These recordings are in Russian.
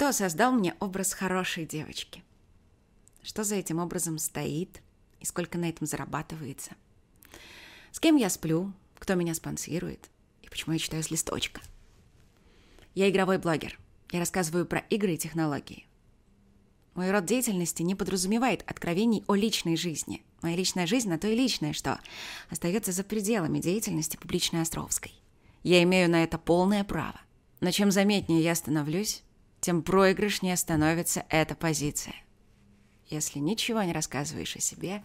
Кто создал мне образ хорошей девочки? Что за этим образом стоит и сколько на этом зарабатывается? С кем я сплю? Кто меня спонсирует? И почему я читаю с листочка? Я игровой блогер. Я рассказываю про игры и технологии. Мой род деятельности не подразумевает откровений о личной жизни. Моя личная жизнь на то и личная, что остается за пределами деятельности публичной Островской. Я имею на это полное право. Но чем заметнее я становлюсь, тем проигрышнее становится эта позиция. Если ничего не рассказываешь о себе,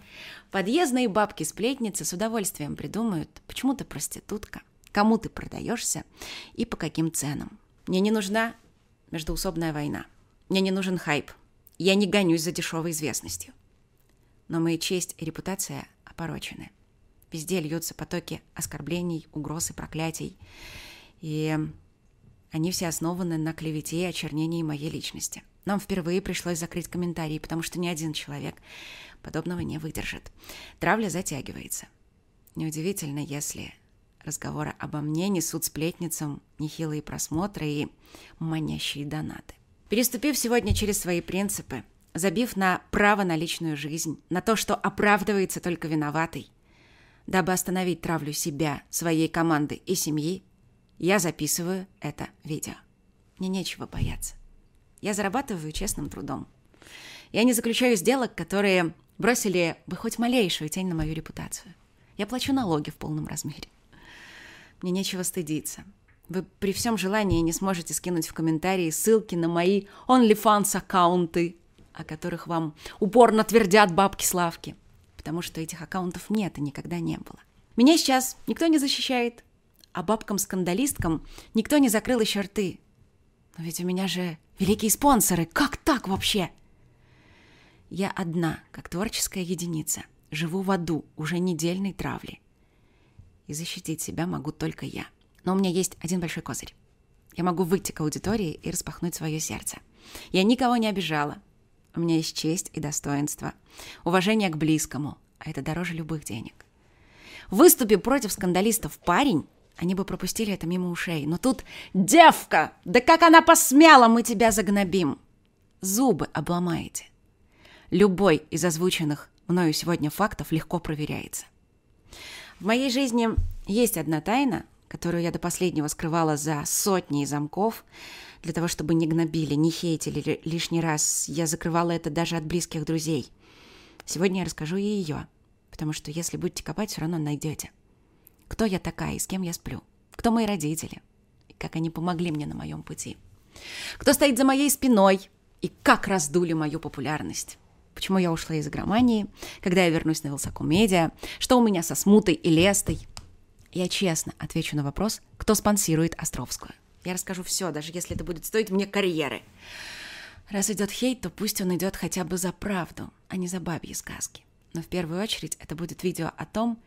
подъездные бабки-сплетницы с удовольствием придумают, почему ты проститутка, кому ты продаешься и по каким ценам. Мне не нужна междуусобная война. Мне не нужен хайп – я не гонюсь за дешевой известностью. Но моя честь и репутация опорочены. Везде льются потоки оскорблений, угроз и проклятий. И они все основаны на клевете и очернении моей личности. Нам впервые пришлось закрыть комментарии, потому что ни один человек подобного не выдержит. Травля затягивается. Неудивительно, если разговоры обо мне несут сплетницам нехилые просмотры и манящие донаты. Переступив сегодня через свои принципы, забив на право на личную жизнь, на то, что оправдывается только виноватый, дабы остановить травлю себя, своей команды и семьи, я записываю это видео. Мне нечего бояться. Я зарабатываю честным трудом. Я не заключаю сделок, которые бросили бы хоть малейшую тень на мою репутацию. Я плачу налоги в полном размере. Мне нечего стыдиться. Вы при всем желании не сможете скинуть в комментарии ссылки на мои OnlyFans аккаунты, о которых вам упорно твердят бабки-славки, потому что этих аккаунтов нет и никогда не было. Меня сейчас никто не защищает, а бабкам-скандалисткам никто не закрыл еще рты. Но ведь у меня же великие спонсоры. Как так вообще? Я одна, как творческая единица, живу в аду уже недельной травли. И защитить себя могу только я. Но у меня есть один большой козырь. Я могу выйти к аудитории и распахнуть свое сердце. Я никого не обижала. У меня есть честь и достоинство, уважение к близкому, а это дороже любых денег. Выступи против скандалистов парень, они бы пропустили это мимо ушей. Но тут девка! Да как она посмела, мы тебя загнобим! Зубы обломаете. Любой из озвученных мною сегодня фактов легко проверяется. В моей жизни есть одна тайна, которую я до последнего скрывала за сотни замков, для того, чтобы не гнобили, не хейтили лишний раз. Я закрывала это даже от близких друзей. Сегодня я расскажу и ее, потому что если будете копать, все равно найдете. Кто я такая и с кем я сплю? Кто мои родители? И как они помогли мне на моем пути? Кто стоит за моей спиной? И как раздули мою популярность? Почему я ушла из игромании? Когда я вернусь на Вилсаком Медиа? Что у меня со Смутой и Лестой? Я честно отвечу на вопрос, кто спонсирует Островскую. Я расскажу все, даже если это будет стоить мне карьеры. Раз идет хейт, то пусть он идет хотя бы за правду, а не за бабьи сказки. Но в первую очередь это будет видео о том,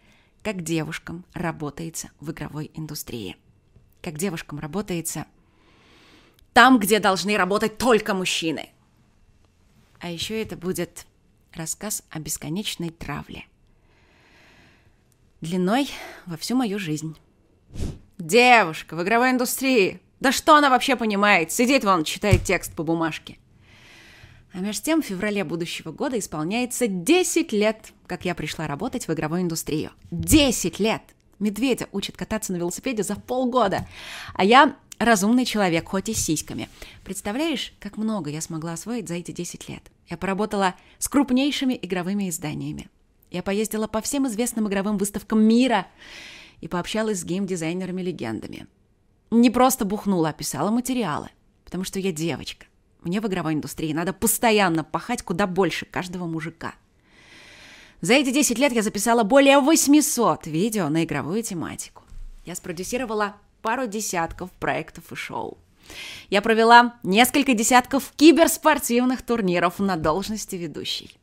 как девушкам работается в игровой индустрии. Как девушкам работается там, где должны работать только мужчины. А еще это будет рассказ о бесконечной травле – длиной во всю мою жизнь. Девушка в игровой индустрии. Да что она вообще понимает? Сидит вон, читает текст по бумажке. А между тем, в феврале будущего года исполняется 10 лет, как я пришла работать в игровую индустрию. 10 лет! Медведя учат кататься на велосипеде за полгода. А я разумный человек, хоть и с сиськами. Представляешь, как много я смогла освоить за эти 10 лет? Я поработала с крупнейшими игровыми изданиями. Я поездила по всем известным игровым выставкам мира и пообщалась с геймдизайнерами-легендами. Не просто бухнула, а писала материалы, потому что я девочка. Мне в игровой индустрии надо постоянно пахать куда больше каждого мужика. За эти 10 лет я записала более 800 видео на игровую тематику. Я спродюсировала пару десятков проектов и шоу. Я провела несколько десятков киберспортивных турниров на должности ведущей.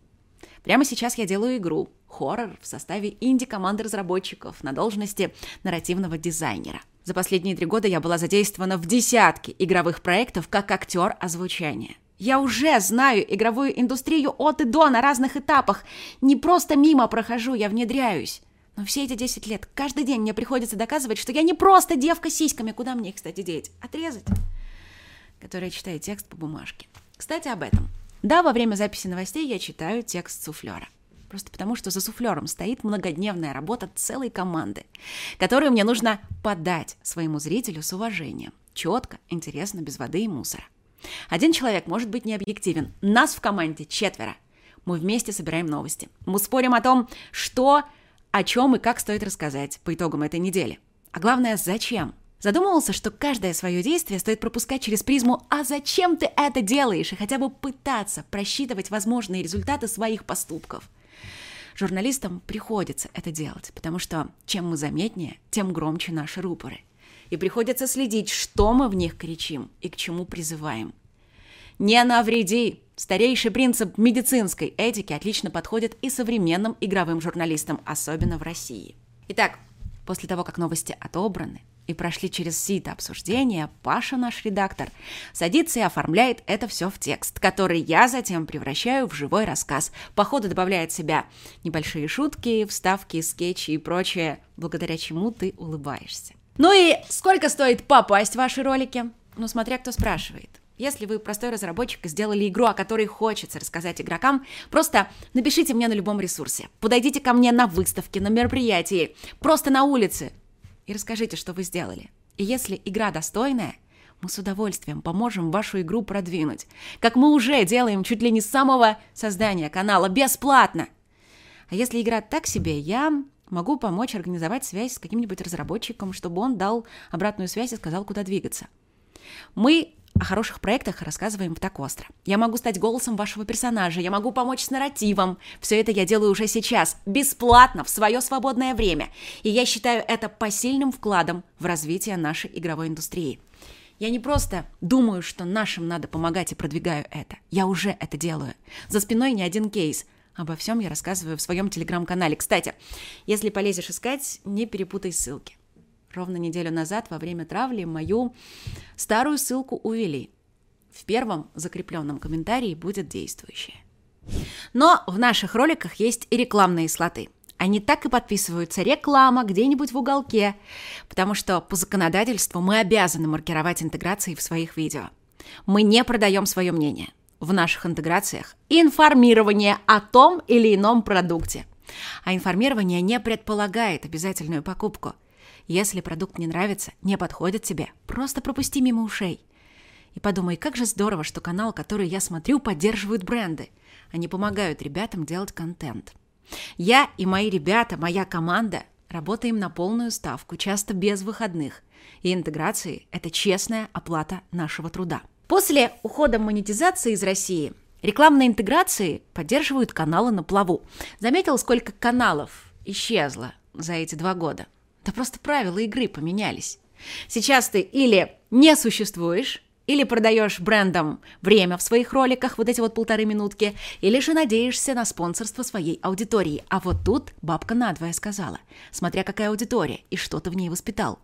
Прямо сейчас я делаю игру, хоррор в составе инди-команды разработчиков на должности нарративного дизайнера. За последние три года я была задействована в десятки игровых проектов как актер озвучания. Я уже знаю игровую индустрию от и до на разных этапах. Не просто мимо прохожу, я внедряюсь. Но все эти 10 лет, каждый день мне приходится доказывать, что я не просто девка с сиськами. Куда мне их, кстати, деть? Отрезать? которая читает текст по бумажке. Кстати, об этом. Да, во время записи новостей я читаю текст суфлера. Просто потому, что за суфлером стоит многодневная работа целой команды, которую мне нужно подать своему зрителю с уважением. Четко, интересно, без воды и мусора. Один человек может быть необъективен. Нас в команде четверо. Мы вместе собираем новости. Мы спорим о том, что, о чем и как стоит рассказать по итогам этой недели. А главное, зачем. Задумывался, что каждое свое действие стоит пропускать через призму «А зачем ты это делаешь?» и хотя бы пытаться просчитывать возможные результаты своих поступков. Журналистам приходится это делать, потому что чем мы заметнее, тем громче наши рупоры. И приходится следить, что мы в них кричим и к чему призываем. «Не навреди!» Старейший принцип медицинской этики отлично подходит и современным игровым журналистам, особенно в России. Итак, после того, как новости отобраны, и прошли через сито обсуждения, Паша, наш редактор, садится и оформляет это все в текст, который я затем превращаю в живой рассказ. По ходу добавляет себя небольшие шутки, вставки, скетчи и прочее, благодаря чему ты улыбаешься. Ну и сколько стоит попасть в ваши ролики? Ну, смотря кто спрашивает. Если вы простой разработчик и сделали игру, о которой хочется рассказать игрокам, просто напишите мне на любом ресурсе. Подойдите ко мне на выставке, на мероприятии, просто на улице и расскажите, что вы сделали. И если игра достойная, мы с удовольствием поможем вашу игру продвинуть, как мы уже делаем чуть ли не с самого создания канала, бесплатно. А если игра так себе, я могу помочь организовать связь с каким-нибудь разработчиком, чтобы он дал обратную связь и сказал, куда двигаться. Мы о хороших проектах рассказываем так остро. Я могу стать голосом вашего персонажа, я могу помочь с нарративом. Все это я делаю уже сейчас, бесплатно, в свое свободное время. И я считаю это посильным вкладом в развитие нашей игровой индустрии. Я не просто думаю, что нашим надо помогать и продвигаю это. Я уже это делаю. За спиной не один кейс. Обо всем я рассказываю в своем телеграм-канале. Кстати, если полезешь искать, не перепутай ссылки. Ровно неделю назад во время травли мою старую ссылку увели. В первом закрепленном комментарии будет действующая. Но в наших роликах есть и рекламные слоты. Они так и подписываются реклама где-нибудь в уголке, потому что по законодательству мы обязаны маркировать интеграции в своих видео. Мы не продаем свое мнение. В наших интеграциях информирование о том или ином продукте. А информирование не предполагает обязательную покупку – если продукт не нравится, не подходит тебе, просто пропусти мимо ушей. И подумай, как же здорово, что канал, который я смотрю, поддерживают бренды. Они помогают ребятам делать контент. Я и мои ребята, моя команда работаем на полную ставку, часто без выходных. И интеграции – это честная оплата нашего труда. После ухода монетизации из России рекламные интеграции поддерживают каналы на плаву. Заметил, сколько каналов исчезло за эти два года? Да просто правила игры поменялись. Сейчас ты или не существуешь, или продаешь брендам время в своих роликах, вот эти вот полторы минутки, или же надеешься на спонсорство своей аудитории. А вот тут бабка надвое сказала, смотря какая аудитория и что ты в ней воспитал.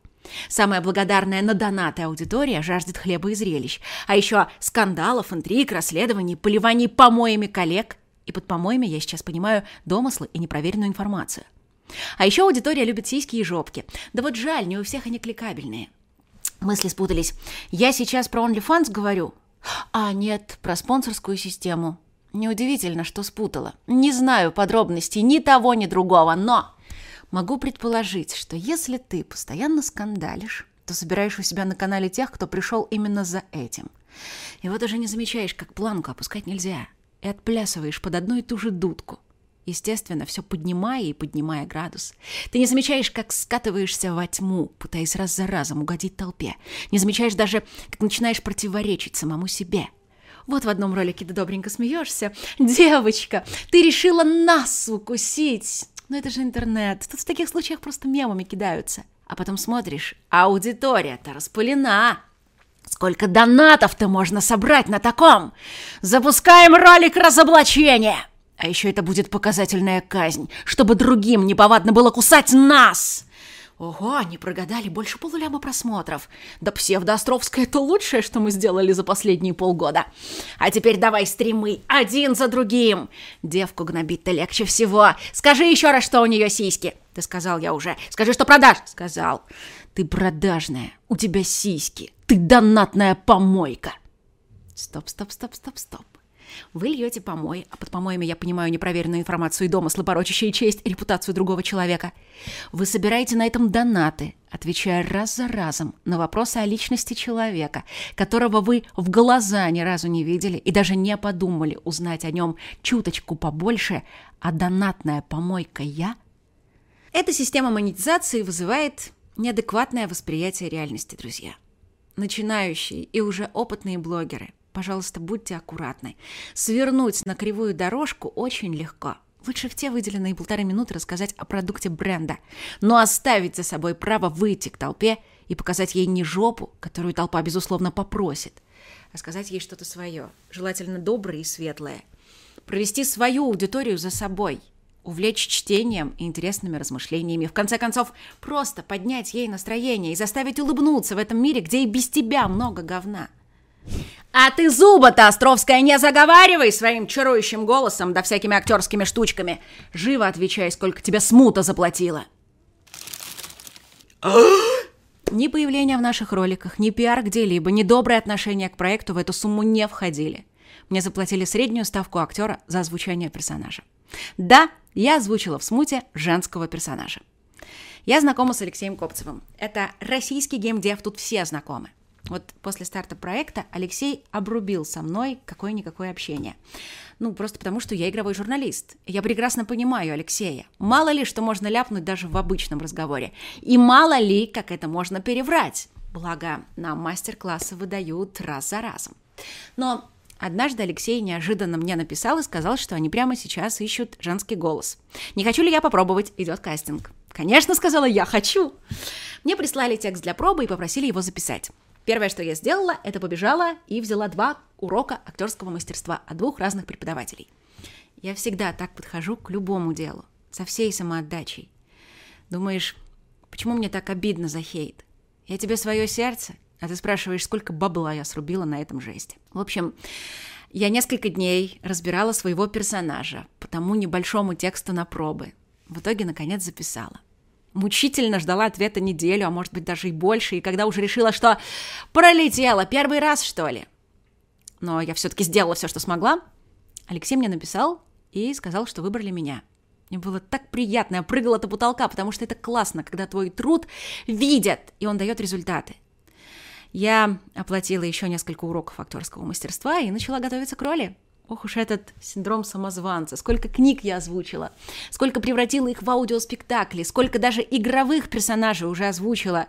Самая благодарная на донаты аудитория жаждет хлеба и зрелищ. А еще скандалов, интриг, расследований, поливаний помоями коллег. И под помоями я сейчас понимаю домыслы и непроверенную информацию. А еще аудитория любит сиськи и жопки. Да вот жаль, не у всех они кликабельные. Мысли спутались. Я сейчас про OnlyFans говорю. А, нет, про спонсорскую систему. Неудивительно, что спутала. Не знаю подробностей ни того, ни другого, но могу предположить, что если ты постоянно скандалишь, то собираешь у себя на канале тех, кто пришел именно за этим. И вот уже не замечаешь, как планку опускать нельзя. И отплясываешь под одну и ту же дудку – естественно, все поднимая и поднимая градус. Ты не замечаешь, как скатываешься во тьму, пытаясь раз за разом угодить толпе. Не замечаешь даже, как начинаешь противоречить самому себе. Вот в одном ролике ты добренько смеешься. «Девочка, ты решила нас укусить!» Но это же интернет. Тут в таких случаях просто мемами кидаются. А потом смотришь, аудитория-то распылена. Сколько донатов-то можно собрать на таком? Запускаем ролик разоблачения! А еще это будет показательная казнь, чтобы другим неповадно было кусать нас!» Ого, они прогадали больше полуляма просмотров. Да псевдоостровская — это лучшее, что мы сделали за последние полгода. А теперь давай стримы, один за другим. Девку гнобить-то легче всего. Скажи еще раз, что у нее сиськи. Ты сказал я уже. Скажи, что продашь. Сказал. Ты продажная, у тебя сиськи. Ты донатная помойка. Стоп, стоп, стоп, стоп, стоп. Вы льете помой, а под помоями я понимаю непроверенную информацию и домыслы, порочащие честь и репутацию другого человека. Вы собираете на этом донаты, отвечая раз за разом на вопросы о личности человека, которого вы в глаза ни разу не видели и даже не подумали узнать о нем чуточку побольше, а донатная помойка я? Эта система монетизации вызывает неадекватное восприятие реальности, друзья. Начинающие и уже опытные блогеры – Пожалуйста, будьте аккуратны. Свернуть на кривую дорожку очень легко. Лучше в те выделенные полторы минуты рассказать о продукте бренда, но оставить за собой право выйти к толпе и показать ей не жопу, которую толпа, безусловно, попросит, а сказать ей что-то свое, желательно доброе и светлое. Провести свою аудиторию за собой, увлечь чтением и интересными размышлениями, в конце концов, просто поднять ей настроение и заставить улыбнуться в этом мире, где и без тебя много говна. А ты зуба-то, Островская, не заговаривай своим чарующим голосом да всякими актерскими штучками. Живо отвечай, сколько тебе смута заплатила. Ни появление в наших роликах, ни пиар где-либо, ни доброе отношение к проекту в эту сумму не входили. Мне заплатили среднюю ставку актера за озвучание персонажа. Да, я озвучила в смуте женского персонажа. Я знакома с Алексеем Копцевым. Это российский геймдев, тут все знакомы. Вот после старта проекта Алексей обрубил со мной какое-никакое общение. Ну, просто потому, что я игровой журналист. Я прекрасно понимаю Алексея. Мало ли, что можно ляпнуть даже в обычном разговоре. И мало ли, как это можно переврать. Благо, нам мастер-классы выдают раз за разом. Но Однажды Алексей неожиданно мне написал и сказал, что они прямо сейчас ищут женский голос. Не хочу ли я попробовать? Идет кастинг. Конечно, сказала я, хочу. Мне прислали текст для пробы и попросили его записать. Первое, что я сделала, это побежала и взяла два урока актерского мастерства от двух разных преподавателей. Я всегда так подхожу к любому делу, со всей самоотдачей. Думаешь, почему мне так обидно за хейт? Я тебе свое сердце, а ты спрашиваешь, сколько бабла я срубила на этом жесте. В общем, я несколько дней разбирала своего персонажа по тому небольшому тексту на пробы. В итоге, наконец, записала мучительно ждала ответа неделю, а может быть даже и больше, и когда уже решила, что пролетела первый раз, что ли. Но я все-таки сделала все, что смогла. Алексей мне написал и сказал, что выбрали меня. Мне было так приятно, я прыгала до потолка, потому что это классно, когда твой труд видят, и он дает результаты. Я оплатила еще несколько уроков актерского мастерства и начала готовиться к роли. Ох уж этот синдром самозванца. Сколько книг я озвучила. Сколько превратила их в аудиоспектакли. Сколько даже игровых персонажей уже озвучила.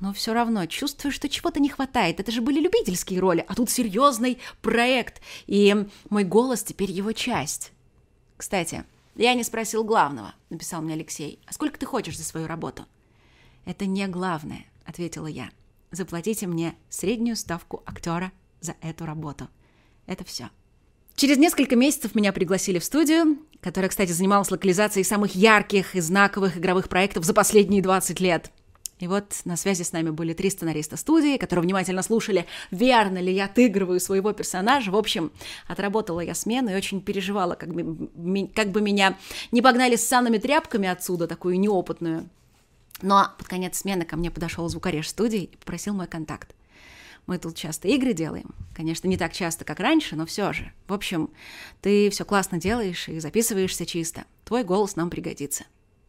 Но все равно чувствую, что чего-то не хватает. Это же были любительские роли, а тут серьезный проект. И мой голос теперь его часть. Кстати, я не спросил главного, написал мне Алексей. А сколько ты хочешь за свою работу? Это не главное, ответила я. Заплатите мне среднюю ставку актера за эту работу. Это все. Через несколько месяцев меня пригласили в студию, которая, кстати, занималась локализацией самых ярких и знаковых игровых проектов за последние 20 лет. И вот на связи с нами были три сценариста студии, которые внимательно слушали, верно ли я отыгрываю своего персонажа. В общем, отработала я смену и очень переживала, как бы, как бы меня не погнали с санными тряпками отсюда, такую неопытную. Но под конец смены ко мне подошел звукореж студии и попросил мой контакт. Мы тут часто игры делаем. Конечно, не так часто, как раньше, но все же. В общем, ты все классно делаешь и записываешься чисто. Твой голос нам пригодится.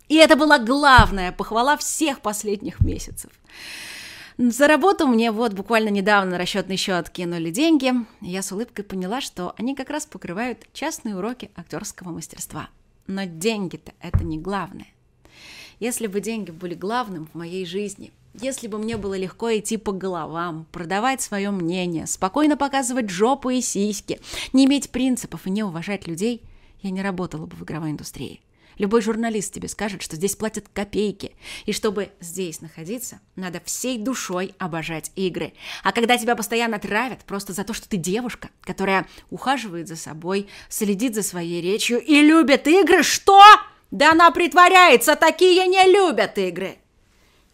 И это была главная похвала всех последних месяцев. За работу мне вот буквально недавно на расчетный счет кинули деньги. Я с улыбкой поняла, что они как раз покрывают частные уроки актерского мастерства. Но деньги-то это не главное. Если бы деньги были главным в моей жизни – если бы мне было легко идти по головам, продавать свое мнение, спокойно показывать жопу и сиськи, не иметь принципов и не уважать людей, я не работала бы в игровой индустрии. Любой журналист тебе скажет, что здесь платят копейки. И чтобы здесь находиться, надо всей душой обожать игры. А когда тебя постоянно травят просто за то, что ты девушка, которая ухаживает за собой, следит за своей речью и любит игры, что? Да она притворяется, такие не любят игры.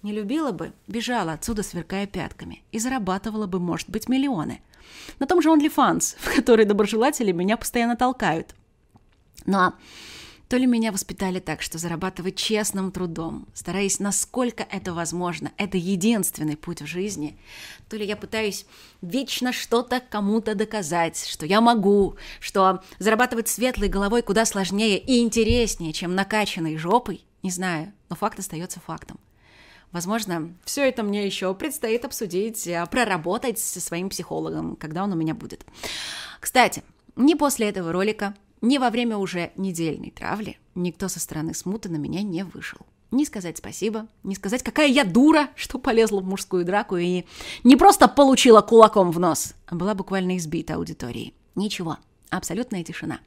Не любила бы, бежала отсюда, сверкая пятками, и зарабатывала бы, может быть, миллионы. На том же OnlyFans, в который доброжелатели меня постоянно толкают. Но То ли меня воспитали так, что зарабатывать честным трудом, стараясь насколько это возможно, это единственный путь в жизни, то ли я пытаюсь вечно что-то кому-то доказать, что я могу, что зарабатывать светлой головой куда сложнее и интереснее, чем накачанной жопой, не знаю, но факт остается фактом. Возможно, все это мне еще предстоит обсудить, а, проработать со своим психологом, когда он у меня будет. Кстати, не после этого ролика ни во время уже недельной травли никто со стороны смуты на меня не вышел. Не сказать спасибо, не сказать, какая я дура, что полезла в мужскую драку и не просто получила кулаком в нос, а была буквально избита аудиторией. Ничего, абсолютная тишина.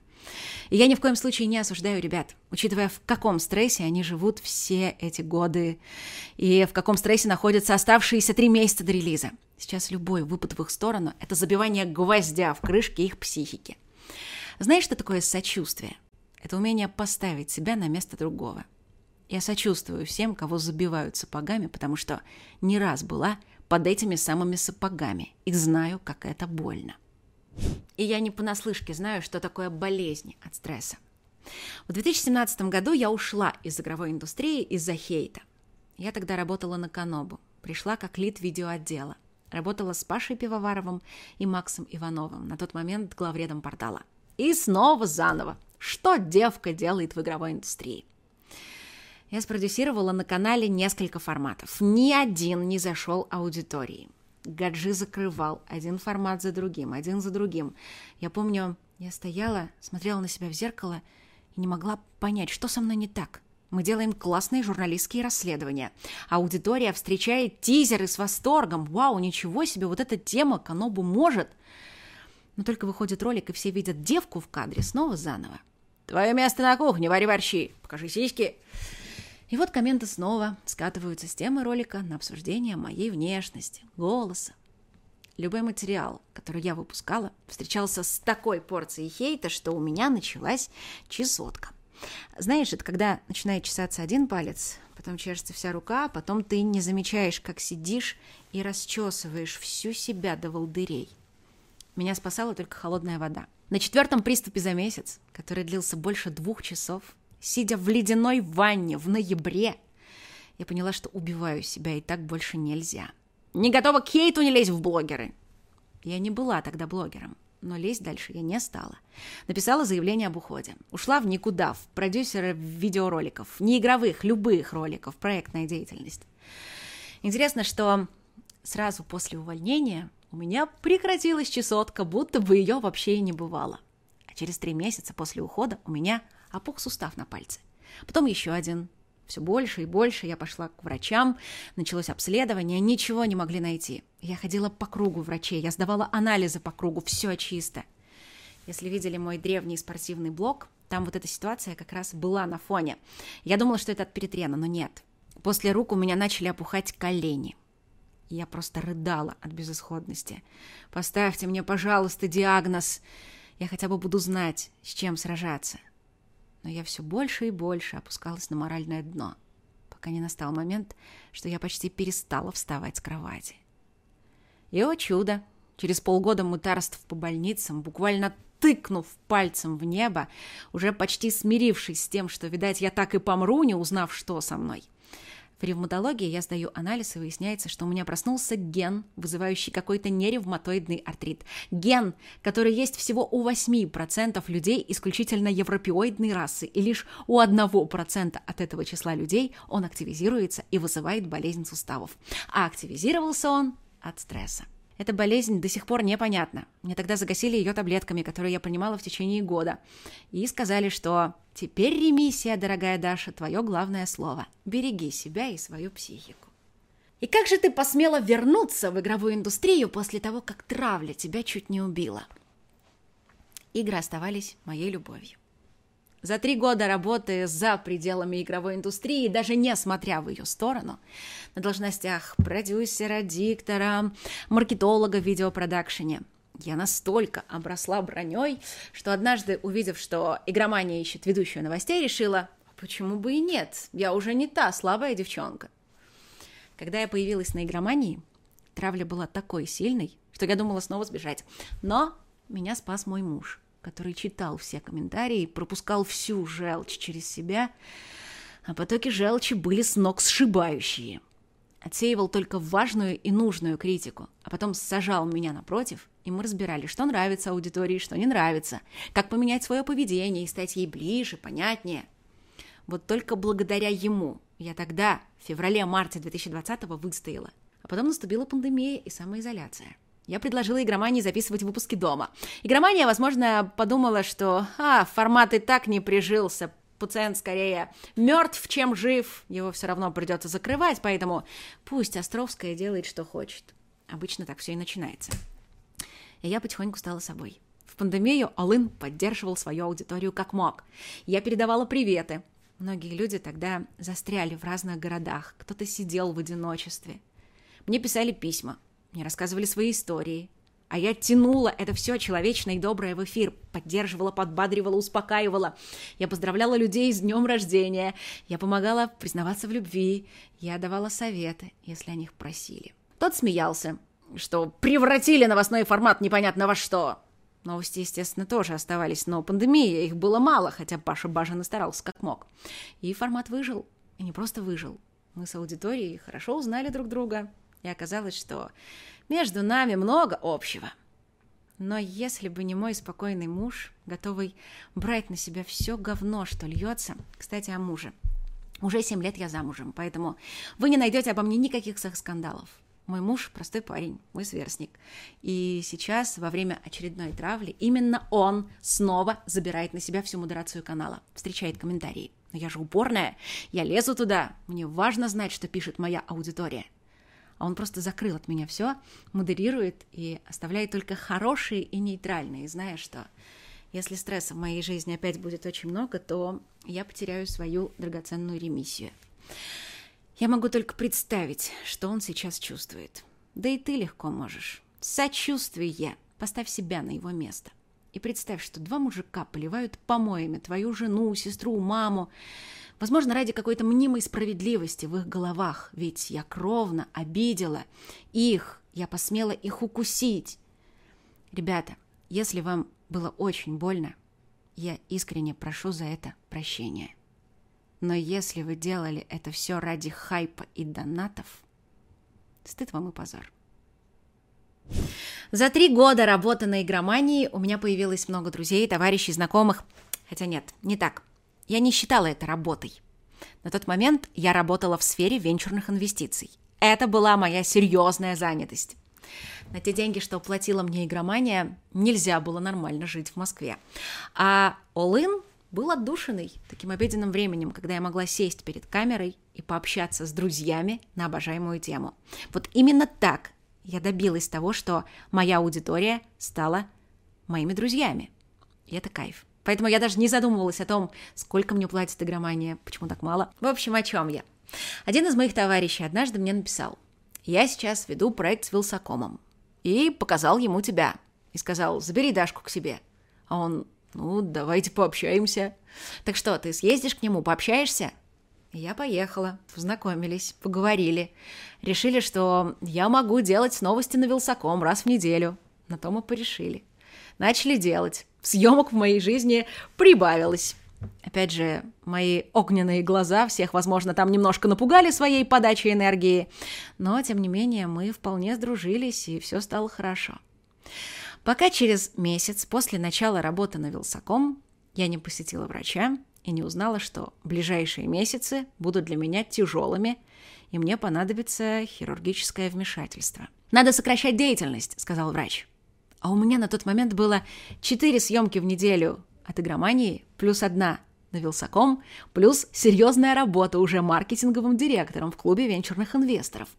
И я ни в коем случае не осуждаю ребят, учитывая, в каком стрессе они живут все эти годы и в каком стрессе находятся оставшиеся три месяца до релиза. Сейчас любой выпад в их сторону – это забивание гвоздя в крышке их психики. Знаешь, что такое сочувствие? Это умение поставить себя на место другого. Я сочувствую всем, кого забивают сапогами, потому что не раз была под этими самыми сапогами и знаю, как это больно. И я не понаслышке знаю, что такое болезнь от стресса. В 2017 году я ушла из игровой индустрии из-за хейта. Я тогда работала на Канобу, пришла как лид видеоотдела. Работала с Пашей Пивоваровым и Максом Ивановым, на тот момент главредом портала – и снова заново. Что девка делает в игровой индустрии? Я спродюсировала на канале несколько форматов. Ни один не зашел аудитории. Гаджи закрывал один формат за другим, один за другим. Я помню, я стояла, смотрела на себя в зеркало и не могла понять, что со мной не так. Мы делаем классные журналистские расследования. Аудитория встречает тизеры с восторгом. Вау, ничего себе, вот эта тема Канобу может – но только выходит ролик, и все видят девку в кадре снова заново. «Твое место на кухне, вари борщи, покажи сиськи». И вот комменты снова скатываются с темы ролика на обсуждение моей внешности, голоса. Любой материал, который я выпускала, встречался с такой порцией хейта, что у меня началась чесотка. Знаешь, это когда начинает чесаться один палец, потом чешется вся рука, а потом ты не замечаешь, как сидишь и расчесываешь всю себя до волдырей – меня спасала только холодная вода. На четвертом приступе за месяц, который длился больше двух часов, сидя в ледяной ванне в ноябре, я поняла, что убиваю себя, и так больше нельзя. Не готова к хейту не лезь в блогеры. Я не была тогда блогером, но лезть дальше я не стала. Написала заявление об уходе. Ушла в никуда, в продюсеры видеороликов, не игровых, любых роликов, проектная деятельность. Интересно, что сразу после увольнения у меня прекратилась чесотка, будто бы ее вообще и не бывало. А через три месяца после ухода у меня опух сустав на пальце. Потом еще один. Все больше и больше я пошла к врачам, началось обследование, ничего не могли найти. Я ходила по кругу врачей, я сдавала анализы по кругу, все чисто. Если видели мой древний спортивный блог, там вот эта ситуация как раз была на фоне. Я думала, что это от перетрена, но нет. После рук у меня начали опухать колени – я просто рыдала от безысходности. «Поставьте мне, пожалуйста, диагноз. Я хотя бы буду знать, с чем сражаться». Но я все больше и больше опускалась на моральное дно, пока не настал момент, что я почти перестала вставать с кровати. И, о чудо, через полгода мытарств по больницам, буквально тыкнув пальцем в небо, уже почти смирившись с тем, что, видать, я так и помру, не узнав, что со мной, в ревматологии я сдаю анализ, и выясняется, что у меня проснулся ген, вызывающий какой-то неревматоидный артрит. Ген, который есть всего у 8% людей исключительно европеоидной расы, и лишь у 1% от этого числа людей он активизируется и вызывает болезнь суставов. А активизировался он от стресса. Эта болезнь до сих пор непонятна. Мне тогда загасили ее таблетками, которые я принимала в течение года. И сказали, что теперь ремиссия, дорогая Даша, твое главное слово. Береги себя и свою психику. И как же ты посмела вернуться в игровую индустрию после того, как травля тебя чуть не убила? Игры оставались моей любовью. За три года работы за пределами игровой индустрии, даже не смотря в ее сторону, на должностях продюсера, диктора, маркетолога в видеопродакшене, я настолько обросла броней, что однажды, увидев, что игромания ищет ведущую новостей, решила, почему бы и нет, я уже не та слабая девчонка. Когда я появилась на игромании, травля была такой сильной, что я думала снова сбежать. Но меня спас мой муж. Который читал все комментарии, пропускал всю желчь через себя, а потоки желчи были с ног сшибающие. Отсеивал только важную и нужную критику, а потом сажал меня напротив, и мы разбирали, что нравится аудитории, что не нравится, как поменять свое поведение и стать ей ближе, понятнее. Вот только благодаря ему я тогда, в феврале-марте 2020-го, выстояла. А потом наступила пандемия и самоизоляция. Я предложила игромании записывать выпуски дома. Игромания, возможно, подумала, что а, формат и так не прижился, пациент скорее мертв, чем жив, его все равно придется закрывать, поэтому пусть Островская делает, что хочет. Обычно так все и начинается. И я потихоньку стала собой. В пандемию Алын поддерживал свою аудиторию как мог. Я передавала приветы. Многие люди тогда застряли в разных городах, кто-то сидел в одиночестве. Мне писали письма, мне рассказывали свои истории, а я тянула это все человечное и доброе в эфир, поддерживала, подбадривала, успокаивала. Я поздравляла людей с днем рождения. Я помогала признаваться в любви. Я давала советы, если о них просили. Тот смеялся, что превратили новостной формат непонятно во что. Новости, естественно, тоже оставались, но пандемия, их было мало, хотя Паша Бажин и старался как мог. И формат выжил. И не просто выжил. Мы с аудиторией хорошо узнали друг друга, и оказалось, что между нами много общего. Но если бы не мой спокойный муж, готовый брать на себя все говно, что льется... Кстати, о муже. Уже семь лет я замужем, поэтому вы не найдете обо мне никаких скандалов. Мой муж простой парень, мой сверстник. И сейчас, во время очередной травли, именно он снова забирает на себя всю модерацию канала, встречает комментарии. Но я же упорная, я лезу туда, мне важно знать, что пишет моя аудитория он просто закрыл от меня все, модерирует и оставляет только хорошие и нейтральные, зная, что если стресса в моей жизни опять будет очень много, то я потеряю свою драгоценную ремиссию. Я могу только представить, что он сейчас чувствует. Да и ты легко можешь. Сочувствие. Поставь себя на его место. И представь, что два мужика поливают помоями твою жену, сестру, маму, Возможно, ради какой-то мнимой справедливости в их головах, ведь я кровно обидела их, я посмела их укусить. Ребята, если вам было очень больно, я искренне прошу за это прощения. Но если вы делали это все ради хайпа и донатов, стыд вам и позор. За три года работы на игромании у меня появилось много друзей, товарищей, знакомых. Хотя нет, не так. Я не считала это работой. На тот момент я работала в сфере венчурных инвестиций. Это была моя серьезная занятость. На те деньги, что платила мне игромания, нельзя было нормально жить в Москве. А All-in был отдушиной таким обеденным временем, когда я могла сесть перед камерой и пообщаться с друзьями на обожаемую тему. Вот именно так я добилась того, что моя аудитория стала моими друзьями. И это кайф. Поэтому я даже не задумывалась о том, сколько мне платит игромания, почему так мало. В общем, о чем я? Один из моих товарищей однажды мне написал, я сейчас веду проект с Вилсакомом. И показал ему тебя. И сказал, забери Дашку к себе. А он, ну, давайте пообщаемся. Так что, ты съездишь к нему, пообщаешься? я поехала, познакомились, поговорили. Решили, что я могу делать новости на Вилсаком раз в неделю. На то мы порешили. Начали делать съемок в моей жизни прибавилось. Опять же, мои огненные глаза всех, возможно, там немножко напугали своей подачей энергии, но, тем не менее, мы вполне сдружились, и все стало хорошо. Пока через месяц после начала работы на Вилсаком я не посетила врача и не узнала, что ближайшие месяцы будут для меня тяжелыми, и мне понадобится хирургическое вмешательство. «Надо сокращать деятельность», — сказал врач. А у меня на тот момент было четыре съемки в неделю от игромании плюс одна на Вилсаком, плюс серьезная работа уже маркетинговым директором в клубе венчурных инвесторов.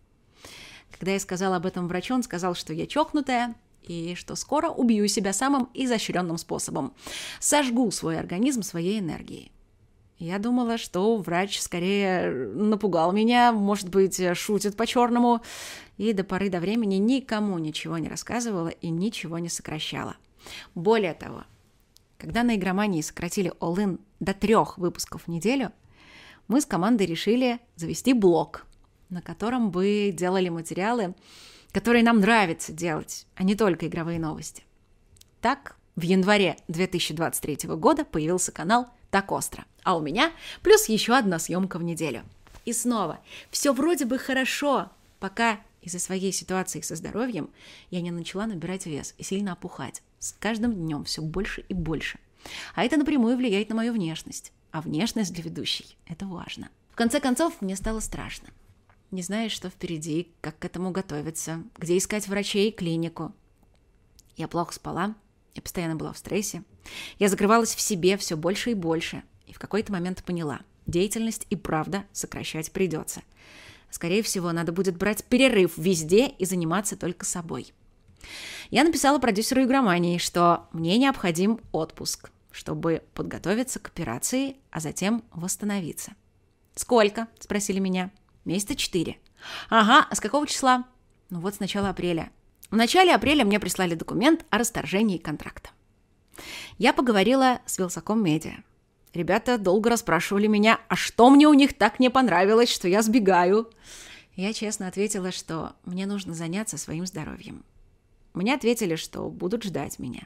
Когда я сказала об этом врачу, он сказал, что я чокнутая, и что скоро убью себя самым изощренным способом. Сожгу свой организм своей энергией. Я думала, что врач скорее напугал меня, может быть, шутит по-черному, и до поры до времени никому ничего не рассказывала и ничего не сокращала. Более того, когда на игромании сократили All-In до трех выпусков в неделю, мы с командой решили завести блог, на котором бы делали материалы, которые нам нравится делать, а не только игровые новости. Так в январе 2023 года появился канал «Так остро», а у меня плюс еще одна съемка в неделю. И снова, все вроде бы хорошо, пока из-за своей ситуации со здоровьем я не начала набирать вес и сильно опухать. С каждым днем все больше и больше. А это напрямую влияет на мою внешность. А внешность для ведущей – это важно. В конце концов, мне стало страшно. Не знаешь, что впереди, как к этому готовиться, где искать врачей и клинику. Я плохо спала, я постоянно была в стрессе. Я закрывалась в себе все больше и больше. И в какой-то момент поняла – деятельность и правда сокращать придется. Скорее всего, надо будет брать перерыв везде и заниматься только собой. Я написала продюсеру игромании, что мне необходим отпуск, чтобы подготовиться к операции, а затем восстановиться. «Сколько?» – спросили меня. «Месяца четыре». «Ага, а с какого числа?» «Ну вот с начала апреля». В начале апреля мне прислали документ о расторжении контракта. Я поговорила с Вилсаком Медиа. Ребята долго расспрашивали меня, а что мне у них так не понравилось, что я сбегаю. Я честно ответила, что мне нужно заняться своим здоровьем. Мне ответили, что будут ждать меня.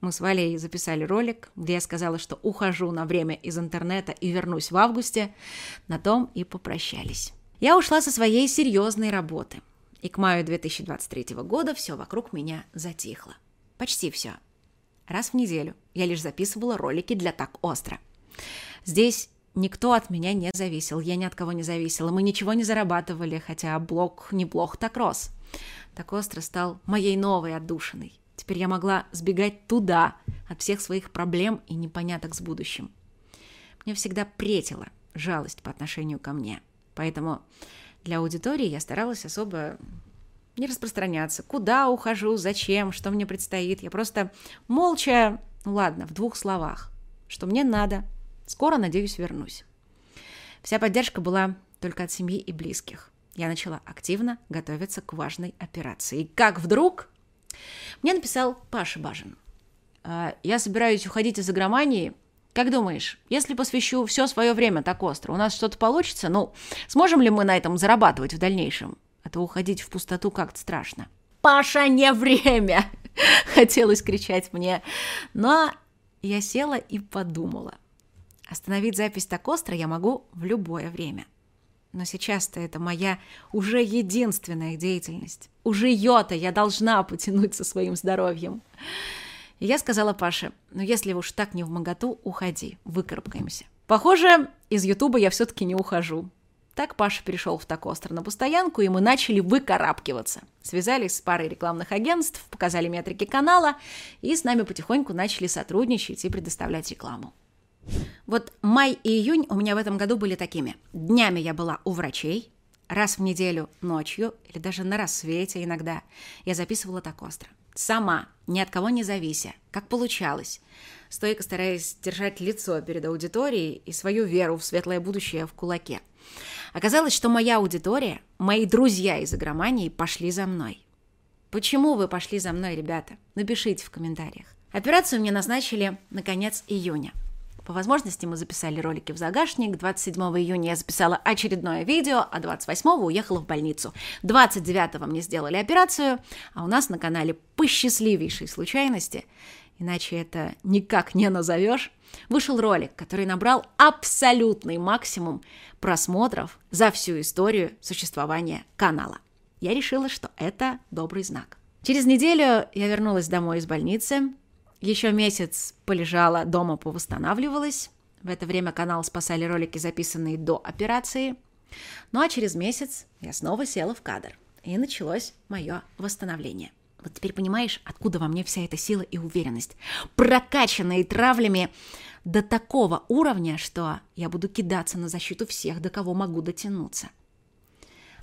Мы с Валей записали ролик, где я сказала, что ухожу на время из интернета и вернусь в августе. На том и попрощались. Я ушла со своей серьезной работы. И к маю 2023 года все вокруг меня затихло. Почти все. Раз в неделю я лишь записывала ролики для «Так остро». Здесь никто от меня не зависел, я ни от кого не зависела, мы ничего не зарабатывали, хотя блог неплохо так рос. Так остро стал моей новой отдушиной. Теперь я могла сбегать туда от всех своих проблем и непоняток с будущим. Мне всегда претила жалость по отношению ко мне. Поэтому для аудитории я старалась особо не распространяться. Куда ухожу, зачем, что мне предстоит. Я просто молча, ну ладно, в двух словах, что мне надо. Скоро, надеюсь, вернусь. Вся поддержка была только от семьи и близких. Я начала активно готовиться к важной операции. И как вдруг мне написал Паша Бажин. «А, «Я собираюсь уходить из игромании. Как думаешь, если посвящу все свое время так остро, у нас что-то получится? Ну, сможем ли мы на этом зарабатывать в дальнейшем? А то уходить в пустоту как-то страшно». «Паша, не время!» — хотелось кричать мне. Но я села и подумала. Остановить запись так остро я могу в любое время. Но сейчас-то это моя уже единственная деятельность. Уже ее-то я должна потянуть со своим здоровьем. И я сказала Паше, ну если уж так не в моготу, уходи, выкарабкаемся. Похоже, из Ютуба я все-таки не ухожу. Так Паша перешел в так остро на постоянку, и мы начали выкарабкиваться. Связались с парой рекламных агентств, показали метрики канала, и с нами потихоньку начали сотрудничать и предоставлять рекламу. Вот май и июнь у меня в этом году были такими. Днями я была у врачей, раз в неделю ночью или даже на рассвете иногда я записывала так остро. Сама, ни от кого не завися, как получалось. Стойко стараясь держать лицо перед аудиторией и свою веру в светлое будущее в кулаке. Оказалось, что моя аудитория, мои друзья из игромании пошли за мной. Почему вы пошли за мной, ребята? Напишите в комментариях. Операцию мне назначили на конец июня. По возможности мы записали ролики в загашник. 27 июня я записала очередное видео, а 28 уехала в больницу. 29 мне сделали операцию, а у нас на канале по счастливейшей случайности, иначе это никак не назовешь, вышел ролик, который набрал абсолютный максимум просмотров за всю историю существования канала. Я решила, что это добрый знак. Через неделю я вернулась домой из больницы, еще месяц полежала дома, повосстанавливалась. В это время канал спасали ролики, записанные до операции. Ну а через месяц я снова села в кадр. И началось мое восстановление. Вот теперь понимаешь, откуда во мне вся эта сила и уверенность. Прокачанные травлями до такого уровня, что я буду кидаться на защиту всех, до кого могу дотянуться.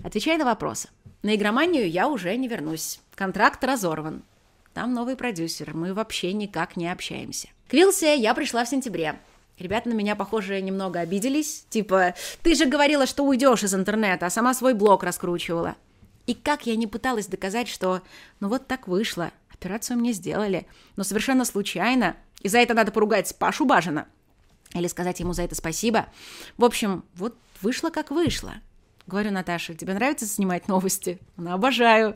Отвечая на вопросы. На игроманию я уже не вернусь. Контракт разорван. Там новый продюсер, мы вообще никак не общаемся. К Вилсе я пришла в сентябре. Ребята на меня, похоже, немного обиделись. Типа, ты же говорила, что уйдешь из интернета, а сама свой блог раскручивала. И как я не пыталась доказать, что ну вот так вышло, операцию мне сделали, но совершенно случайно, и за это надо поругать Пашу Бажина. Или сказать ему за это спасибо. В общем, вот вышло как вышло. Говорю, Наташа, тебе нравится снимать новости? Она обожаю.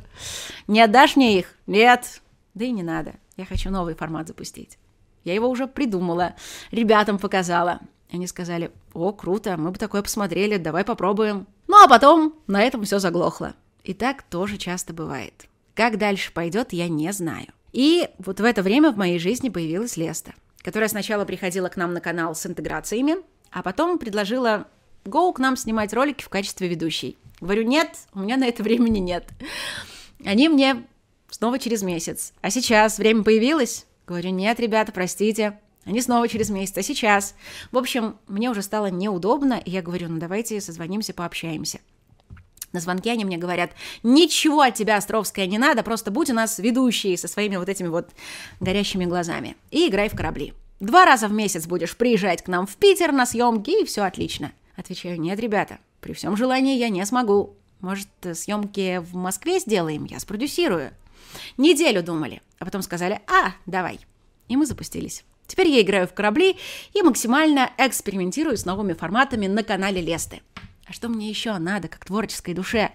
Не отдашь мне их? Нет. Да и не надо. Я хочу новый формат запустить. Я его уже придумала, ребятам показала. Они сказали, о, круто, мы бы такое посмотрели, давай попробуем. Ну, а потом на этом все заглохло. И так тоже часто бывает. Как дальше пойдет, я не знаю. И вот в это время в моей жизни появилась Леста, которая сначала приходила к нам на канал с интеграциями, а потом предложила Go к нам снимать ролики в качестве ведущей. Говорю, нет, у меня на это времени нет. Они мне снова через месяц. А сейчас время появилось? Говорю, нет, ребята, простите. Они снова через месяц, а сейчас. В общем, мне уже стало неудобно, и я говорю, ну давайте созвонимся, пообщаемся. На звонке они мне говорят, ничего от тебя, Островская, не надо, просто будь у нас ведущей со своими вот этими вот горящими глазами и играй в корабли. Два раза в месяц будешь приезжать к нам в Питер на съемки, и все отлично. Отвечаю, нет, ребята, при всем желании я не смогу. Может, съемки в Москве сделаем, я спродюсирую. Неделю думали, а потом сказали, а, давай. И мы запустились. Теперь я играю в корабли и максимально экспериментирую с новыми форматами на канале Лесты. А что мне еще надо, как творческой душе?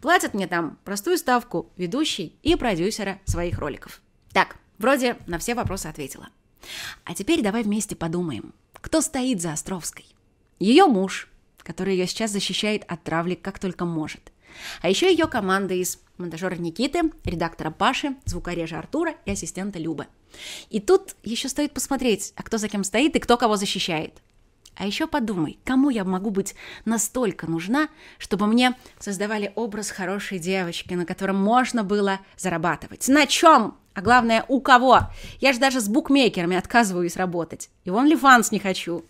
Платят мне там простую ставку ведущей и продюсера своих роликов. Так, вроде на все вопросы ответила. А теперь давай вместе подумаем, кто стоит за Островской. Ее муж, который ее сейчас защищает от травли как только может. А еще ее команда из монтажера Никиты, редактора Паши, звукорежа Артура и ассистента Любы. И тут еще стоит посмотреть, а кто за кем стоит и кто кого защищает. А еще подумай, кому я могу быть настолько нужна, чтобы мне создавали образ хорошей девочки, на котором можно было зарабатывать. На чем? А главное, у кого? Я же даже с букмекерами отказываюсь работать. И вон ли фанс не хочу.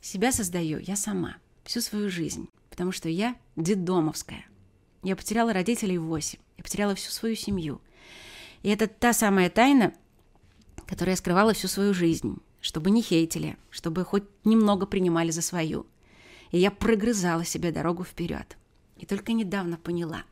Себя создаю я сама, всю свою жизнь, потому что я детдомовская. Я потеряла родителей в 8, я потеряла всю свою семью. И это та самая тайна, которую я скрывала всю свою жизнь, чтобы не хейтили, чтобы хоть немного принимали за свою. И я прогрызала себе дорогу вперед. И только недавно поняла.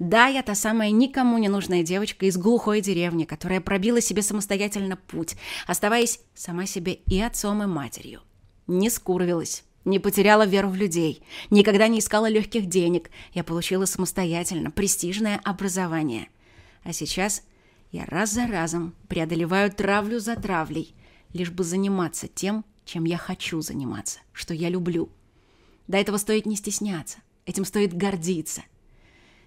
Да, я та самая никому не нужная девочка из глухой деревни, которая пробила себе самостоятельно путь, оставаясь сама себе и отцом, и матерью не скурвилась, не потеряла веру в людей, никогда не искала легких денег. Я получила самостоятельно престижное образование. А сейчас я раз за разом преодолеваю травлю за травлей, лишь бы заниматься тем, чем я хочу заниматься, что я люблю. До этого стоит не стесняться, этим стоит гордиться.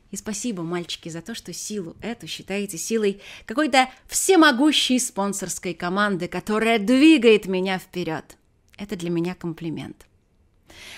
И спасибо, мальчики, за то, что силу эту считаете силой какой-то всемогущей спонсорской команды, которая двигает меня вперед. Это для меня комплимент.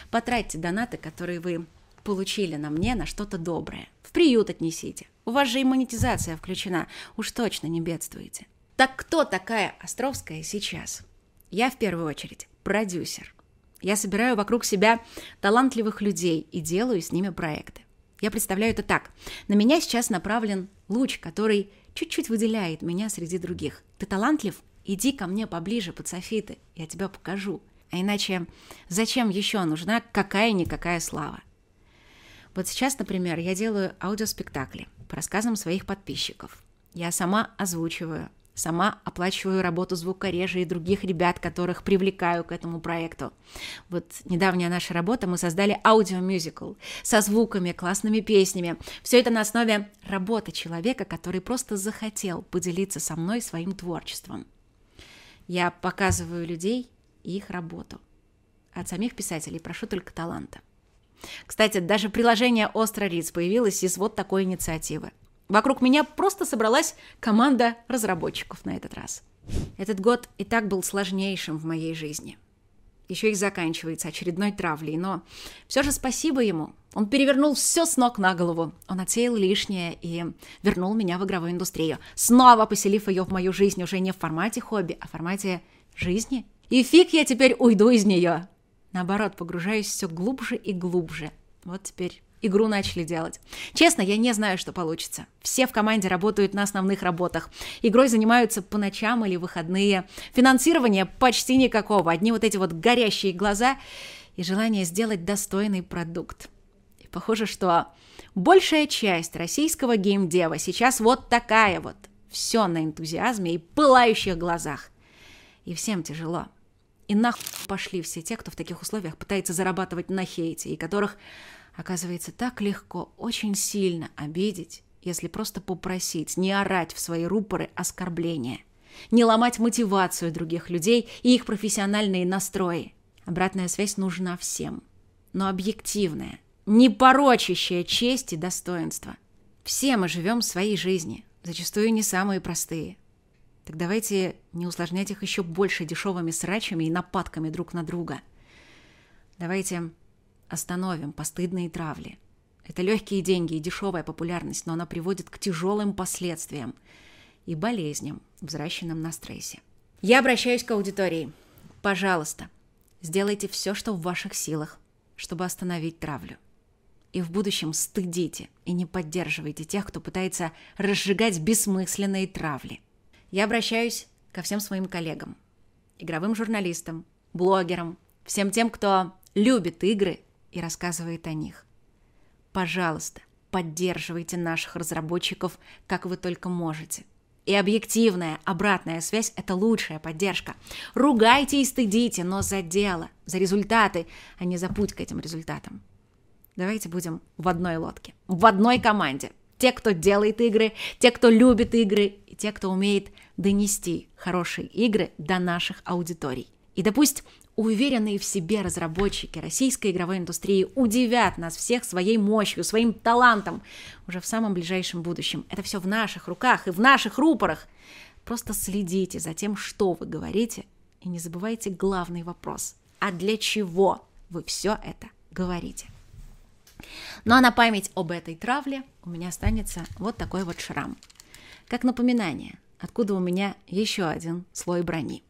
Потратьте донаты, которые вы получили на мне, на что-то доброе. В приют отнесите. У вас же и монетизация включена. Уж точно не бедствуете. Так кто такая Островская сейчас? Я в первую очередь продюсер. Я собираю вокруг себя талантливых людей и делаю с ними проекты. Я представляю это так. На меня сейчас направлен луч, который чуть-чуть выделяет меня среди других. Ты талантлив? Иди ко мне поближе под софиты, я тебя покажу. А иначе зачем еще нужна какая-никакая слава? Вот сейчас, например, я делаю аудиоспектакли по рассказам своих подписчиков. Я сама озвучиваю, сама оплачиваю работу звукорежа и других ребят, которых привлекаю к этому проекту. Вот недавняя наша работа, мы создали аудиомюзикл со звуками, классными песнями. Все это на основе работы человека, который просто захотел поделиться со мной своим творчеством. Я показываю людей и их работу. От самих писателей прошу только таланта. Кстати, даже приложение «Остро Риц» появилось из вот такой инициативы. Вокруг меня просто собралась команда разработчиков на этот раз. Этот год и так был сложнейшим в моей жизни. Еще и заканчивается очередной травлей, но все же спасибо ему. Он перевернул все с ног на голову. Он отсеял лишнее и вернул меня в игровую индустрию, снова поселив ее в мою жизнь уже не в формате хобби, а в формате жизни и фиг я теперь уйду из нее. Наоборот, погружаюсь все глубже и глубже. Вот теперь игру начали делать. Честно, я не знаю, что получится. Все в команде работают на основных работах. Игрой занимаются по ночам или выходные. Финансирования почти никакого. Одни вот эти вот горящие глаза и желание сделать достойный продукт. И похоже, что большая часть российского геймдева сейчас вот такая вот. Все на энтузиазме и пылающих глазах. И всем тяжело. И нахуй пошли все те, кто в таких условиях пытается зарабатывать на хейте, и которых, оказывается, так легко, очень сильно обидеть если просто попросить не орать в свои рупоры оскорбления, не ломать мотивацию других людей и их профессиональные настрои. Обратная связь нужна всем, но объективная, не порочащая честь и достоинство. Все мы живем своей жизни, зачастую не самые простые. Так давайте не усложнять их еще больше дешевыми срачами и нападками друг на друга. Давайте остановим постыдные травли. Это легкие деньги и дешевая популярность, но она приводит к тяжелым последствиям и болезням, взращенным на стрессе. Я обращаюсь к аудитории. Пожалуйста, сделайте все, что в ваших силах, чтобы остановить травлю. И в будущем стыдите и не поддерживайте тех, кто пытается разжигать бессмысленные травли. Я обращаюсь ко всем своим коллегам, игровым журналистам, блогерам, всем тем, кто любит игры и рассказывает о них. Пожалуйста, поддерживайте наших разработчиков, как вы только можете. И объективная обратная связь – это лучшая поддержка. Ругайте и стыдите, но за дело, за результаты, а не за путь к этим результатам. Давайте будем в одной лодке, в одной команде. Те, кто делает игры, те, кто любит игры, и те, кто умеет донести хорошие игры до наших аудиторий. И да пусть уверенные в себе разработчики российской игровой индустрии удивят нас всех своей мощью, своим талантом уже в самом ближайшем будущем. Это все в наших руках и в наших рупорах. Просто следите за тем, что вы говорите, и не забывайте главный вопрос. А для чего вы все это говорите? Ну а на память об этой травле у меня останется вот такой вот шрам. Как напоминание, откуда у меня еще один слой брони.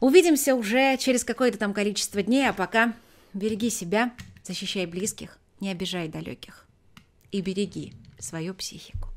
Увидимся уже через какое-то там количество дней, а пока береги себя, защищай близких, не обижай далеких и береги свою психику.